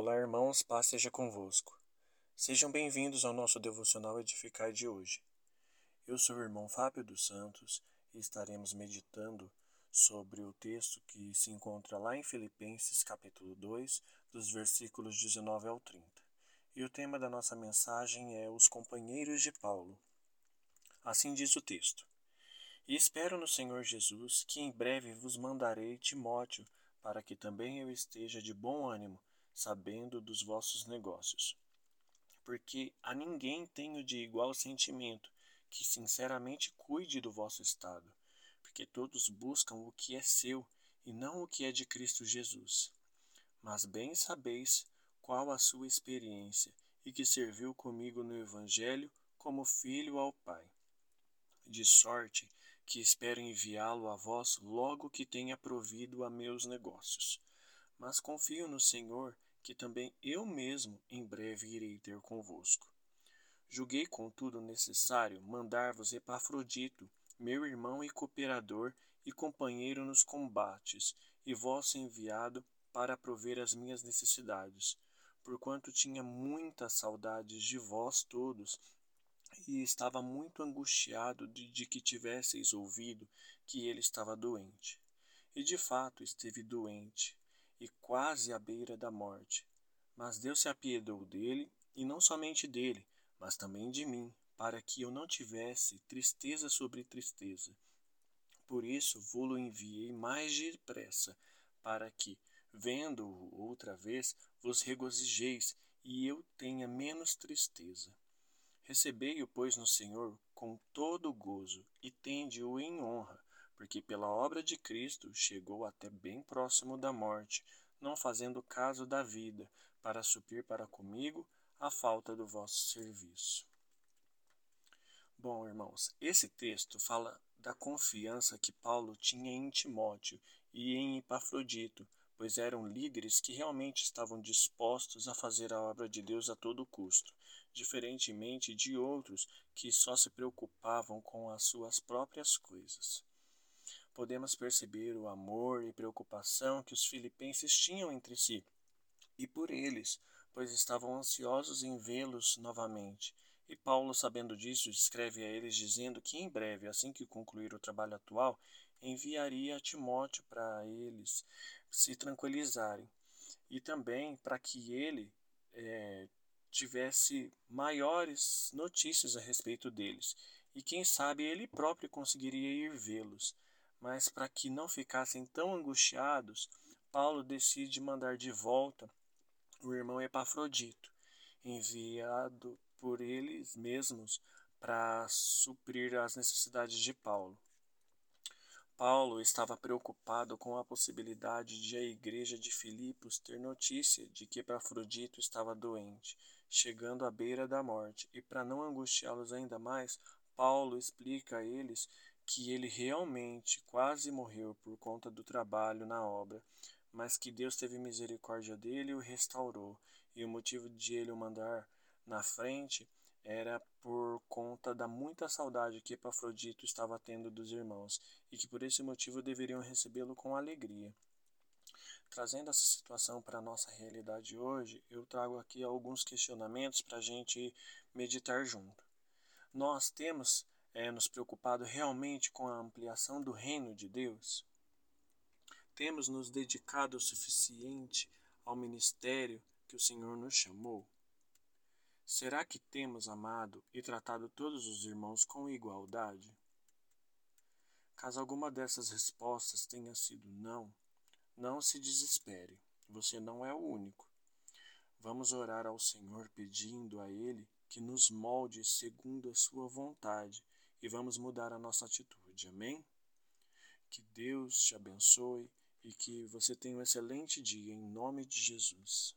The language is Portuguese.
Olá, irmãos, paz seja convosco. Sejam bem-vindos ao nosso devocional Edificar de hoje. Eu sou o irmão Fábio dos Santos e estaremos meditando sobre o texto que se encontra lá em Filipenses, capítulo 2, dos versículos 19 ao 30. E o tema da nossa mensagem é os companheiros de Paulo. Assim diz o texto: E espero no Senhor Jesus que em breve vos mandarei Timóteo, para que também eu esteja de bom ânimo sabendo dos vossos negócios. Porque a ninguém tenho de igual sentimento que sinceramente cuide do vosso estado, porque todos buscam o que é seu e não o que é de Cristo Jesus. Mas bem sabeis qual a sua experiência e que serviu comigo no Evangelho como filho ao Pai. De sorte que espero enviá-lo a vós logo que tenha provido a meus negócios. Mas confio no Senhor que também eu mesmo em breve irei ter convosco. Julguei, contudo, necessário mandar-vos Epafrodito, meu irmão e cooperador e companheiro nos combates, e vosso enviado para prover as minhas necessidades, porquanto tinha muitas saudades de vós todos, e estava muito angustiado de, de que tivesseis ouvido que ele estava doente. E de fato esteve doente, e quase à beira da morte. Mas Deus se apiedou dele, e não somente dele, mas também de mim, para que eu não tivesse tristeza sobre tristeza. Por isso vou-lo enviei mais depressa, para que, vendo-o outra vez, vos regozijeis e eu tenha menos tristeza. Recebei-o, pois, no Senhor com todo gozo e tende-o em honra, porque pela obra de Cristo chegou até bem próximo da morte, não fazendo caso da vida, para suprir para comigo a falta do vosso serviço. Bom, irmãos, esse texto fala da confiança que Paulo tinha em Timóteo e em Epafrodito, pois eram líderes que realmente estavam dispostos a fazer a obra de Deus a todo custo, diferentemente de outros que só se preocupavam com as suas próprias coisas podemos perceber o amor e preocupação que os filipenses tinham entre si e por eles, pois estavam ansiosos em vê-los novamente. E Paulo, sabendo disso, escreve a eles dizendo que em breve, assim que concluir o trabalho atual, enviaria Timóteo para eles se tranquilizarem e também para que ele é, tivesse maiores notícias a respeito deles e quem sabe ele próprio conseguiria ir vê-los. Mas para que não ficassem tão angustiados, Paulo decide mandar de volta o irmão Epafrodito, enviado por eles mesmos para suprir as necessidades de Paulo. Paulo estava preocupado com a possibilidade de a igreja de Filipos ter notícia de que Epafrodito estava doente, chegando à beira da morte, e para não angustiá-los ainda mais, Paulo explica a eles que ele realmente quase morreu por conta do trabalho na obra, mas que Deus teve misericórdia dele e o restaurou. E o motivo de ele o mandar na frente era por conta da muita saudade que Epafrodito estava tendo dos irmãos, e que por esse motivo deveriam recebê-lo com alegria. Trazendo essa situação para a nossa realidade hoje, eu trago aqui alguns questionamentos para a gente meditar junto. Nós temos é, nos preocupado realmente com a ampliação do reino de Deus? Temos nos dedicado o suficiente ao ministério que o Senhor nos chamou? Será que temos amado e tratado todos os irmãos com igualdade? Caso alguma dessas respostas tenha sido não, não se desespere, você não é o único. Vamos orar ao Senhor pedindo a Ele que nos molde segundo a Sua vontade e vamos mudar a nossa atitude. Amém? Que Deus te abençoe e que você tenha um excelente dia em nome de Jesus.